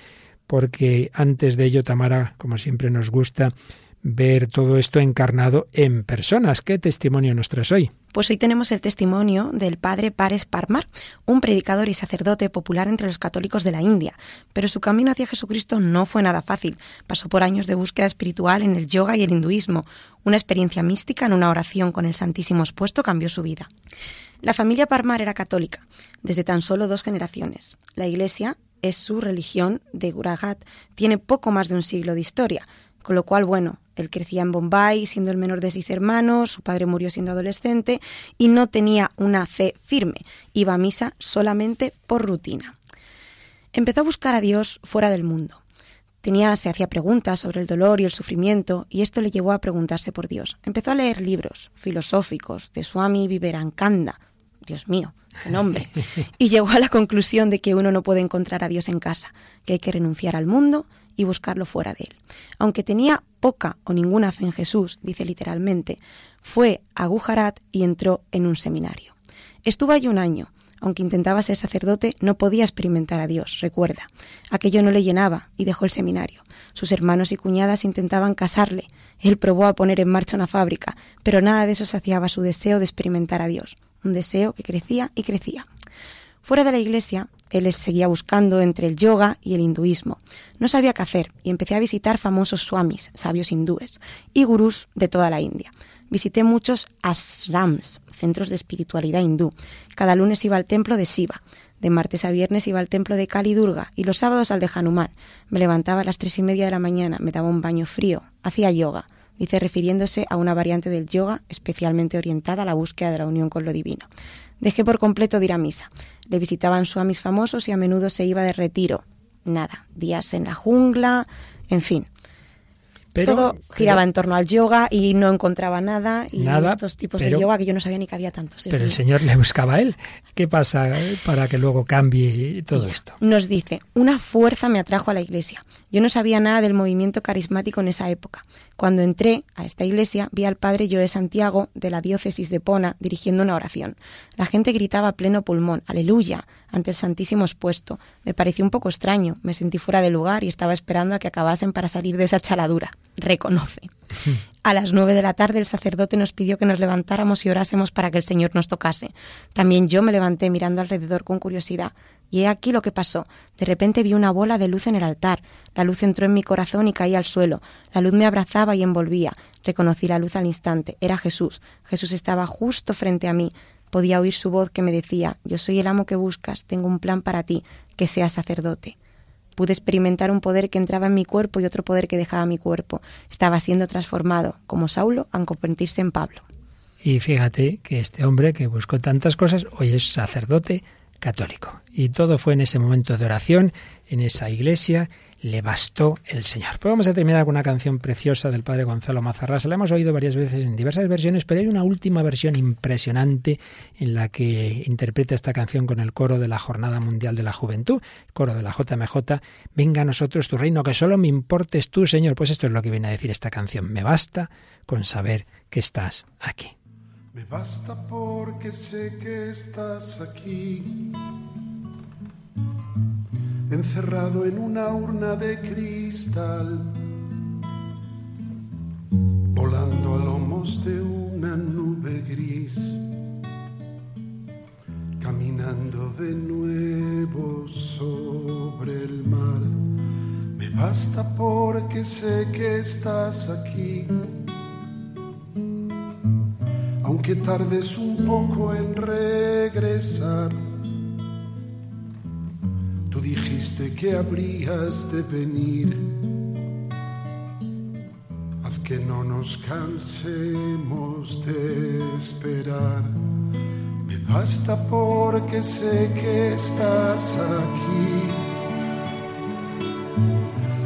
porque antes de ello, Tamara, como siempre nos gusta, ver todo esto encarnado en personas. ¿Qué testimonio nos traes hoy? Pues hoy tenemos el testimonio del padre Pares Parmar, un predicador y sacerdote popular entre los católicos de la India. Pero su camino hacia Jesucristo no fue nada fácil. Pasó por años de búsqueda espiritual en el yoga y el hinduismo. Una experiencia mística en una oración con el Santísimo expuesto cambió su vida. La familia Parmar era católica desde tan solo dos generaciones. La Iglesia es su religión de Guragat. Tiene poco más de un siglo de historia, con lo cual, bueno, él crecía en Bombay siendo el menor de seis hermanos, su padre murió siendo adolescente y no tenía una fe firme. Iba a misa solamente por rutina. Empezó a buscar a Dios fuera del mundo. Tenía, se hacía preguntas sobre el dolor y el sufrimiento, y esto le llevó a preguntarse por Dios. Empezó a leer libros filosóficos de Swami Viverankanda, Dios mío, qué nombre, y llegó a la conclusión de que uno no puede encontrar a Dios en casa, que hay que renunciar al mundo y buscarlo fuera de él. Aunque tenía poca o ninguna fe en Jesús, dice literalmente, fue a Gujarat y entró en un seminario. Estuvo allí un año. Aunque intentaba ser sacerdote, no podía experimentar a Dios, recuerda. Aquello no le llenaba y dejó el seminario. Sus hermanos y cuñadas intentaban casarle. Él probó a poner en marcha una fábrica, pero nada de eso saciaba su deseo de experimentar a Dios, un deseo que crecía y crecía. Fuera de la iglesia, él seguía buscando entre el yoga y el hinduismo. No sabía qué hacer y empecé a visitar famosos swamis, sabios hindúes, y gurús de toda la India. Visité muchos asrams, centros de espiritualidad hindú. Cada lunes iba al templo de Shiva. De martes a viernes iba al templo de Kali Durga y los sábados al de Hanuman. Me levantaba a las tres y media de la mañana, me daba un baño frío, hacía yoga, dice refiriéndose a una variante del yoga especialmente orientada a la búsqueda de la unión con lo divino. Dejé por completo de ir a misa. Le visitaban suamis famosos y a menudo se iba de retiro. Nada, días en la jungla, en fin. Todo giraba en torno al yoga y no encontraba nada. Y estos tipos de yoga que yo no sabía ni que había tantos. Pero el Señor le buscaba a él. ¿Qué pasa para que luego cambie todo esto? Nos dice, una fuerza me atrajo a la iglesia. Yo no sabía nada del movimiento carismático en esa época. Cuando entré a esta iglesia vi al padre Joé Santiago de la diócesis de Pona dirigiendo una oración. La gente gritaba a pleno pulmón, aleluya, ante el Santísimo expuesto. Me pareció un poco extraño, me sentí fuera de lugar y estaba esperando a que acabasen para salir de esa chaladura. Reconoce. A las nueve de la tarde el sacerdote nos pidió que nos levantáramos y orásemos para que el Señor nos tocase. También yo me levanté mirando alrededor con curiosidad. Y he aquí lo que pasó. De repente vi una bola de luz en el altar. La luz entró en mi corazón y caí al suelo. La luz me abrazaba y envolvía. Reconocí la luz al instante. Era Jesús. Jesús estaba justo frente a mí. Podía oír su voz que me decía Yo soy el amo que buscas, tengo un plan para ti, que seas sacerdote. Pude experimentar un poder que entraba en mi cuerpo y otro poder que dejaba mi cuerpo. Estaba siendo transformado, como Saulo, al convertirse en Pablo. Y fíjate que este hombre que buscó tantas cosas hoy es sacerdote católico. Y todo fue en ese momento de oración, en esa iglesia, le bastó el Señor. Pues vamos a terminar con una canción preciosa del padre Gonzalo Mazarrasa. La hemos oído varias veces en diversas versiones, pero hay una última versión impresionante en la que interpreta esta canción con el coro de la Jornada Mundial de la Juventud, el coro de la JMJ. Venga a nosotros tu reino, que solo me importes tú, Señor. Pues esto es lo que viene a decir esta canción. Me basta con saber que estás aquí. Me basta porque sé que estás aquí encerrado en una urna de cristal, volando a lomos de una nube gris, caminando de nuevo sobre el mar. Me basta porque sé que estás aquí, aunque tardes un poco en regresar Tú dijiste que habrías de venir. Haz que no nos cansemos de esperar. Me basta porque sé que estás aquí.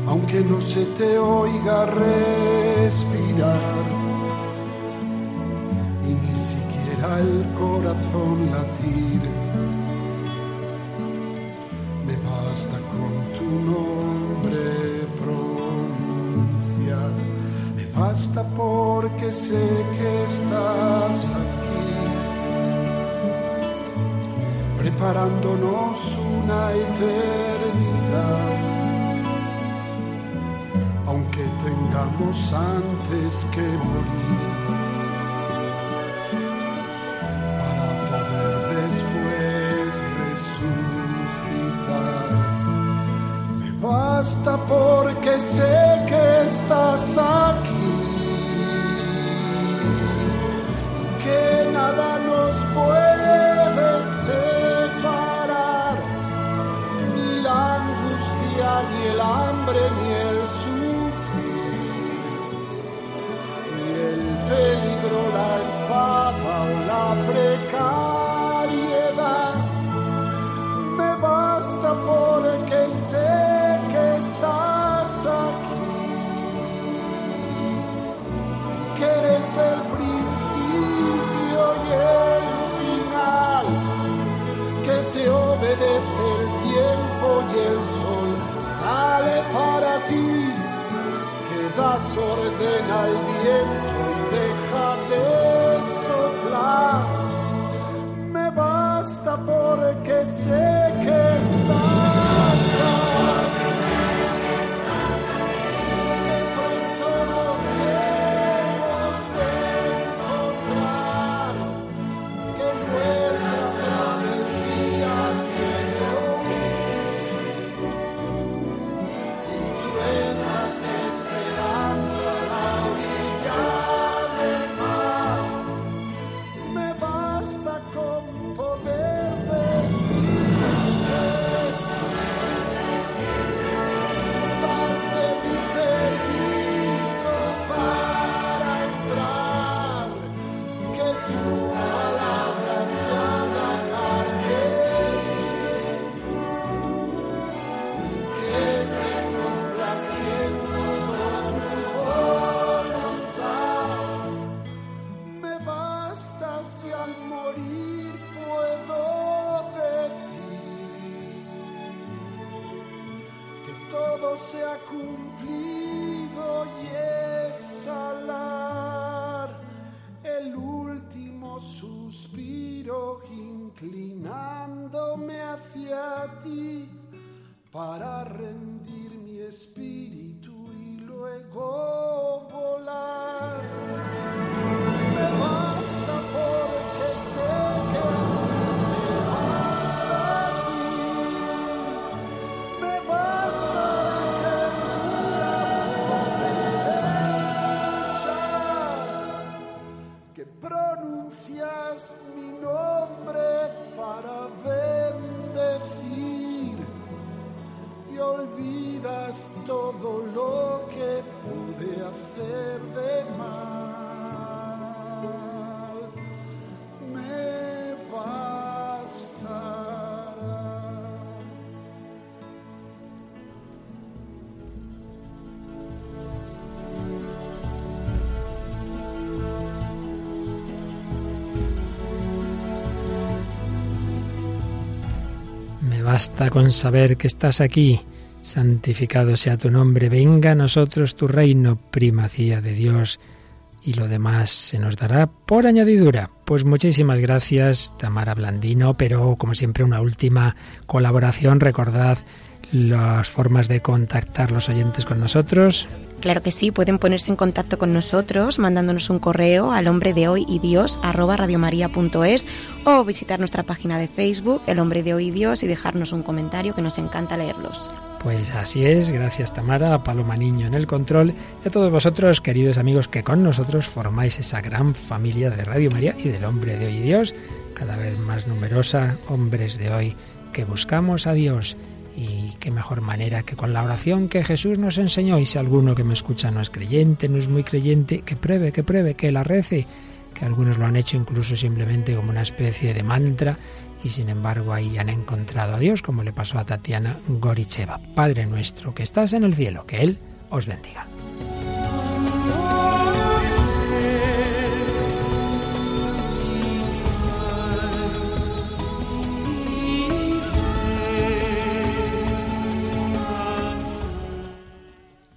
Aunque no se te oiga respirar. Ni siquiera el corazón latir. Basta con tu nombre pronunciar, me basta porque sé que estás aquí, preparándonos una eternidad, aunque tengamos antes que morir que das orden al viento basta con saber que estás aquí. Santificado sea tu nombre, venga a nosotros tu reino, primacía de Dios, y lo demás se nos dará por añadidura. Pues muchísimas gracias, Tamara Blandino, pero como siempre una última colaboración, recordad las formas de contactar los oyentes con nosotros. Claro que sí, pueden ponerse en contacto con nosotros mandándonos un correo al hombre de hoy y Dios arroba o visitar nuestra página de Facebook, El hombre de hoy y Dios, y dejarnos un comentario que nos encanta leerlos. Pues así es, gracias Tamara, a Paloma Niño en el control y a todos vosotros, queridos amigos, que con nosotros formáis esa gran familia de Radio María y del hombre de hoy y Dios, cada vez más numerosa, hombres de hoy que buscamos a Dios. Y qué mejor manera que con la oración que Jesús nos enseñó. Y si alguno que me escucha no es creyente, no es muy creyente, que pruebe, que pruebe, que la rece. Que algunos lo han hecho incluso simplemente como una especie de mantra y sin embargo ahí han encontrado a Dios, como le pasó a Tatiana Goricheva. Padre nuestro que estás en el cielo, que Él os bendiga.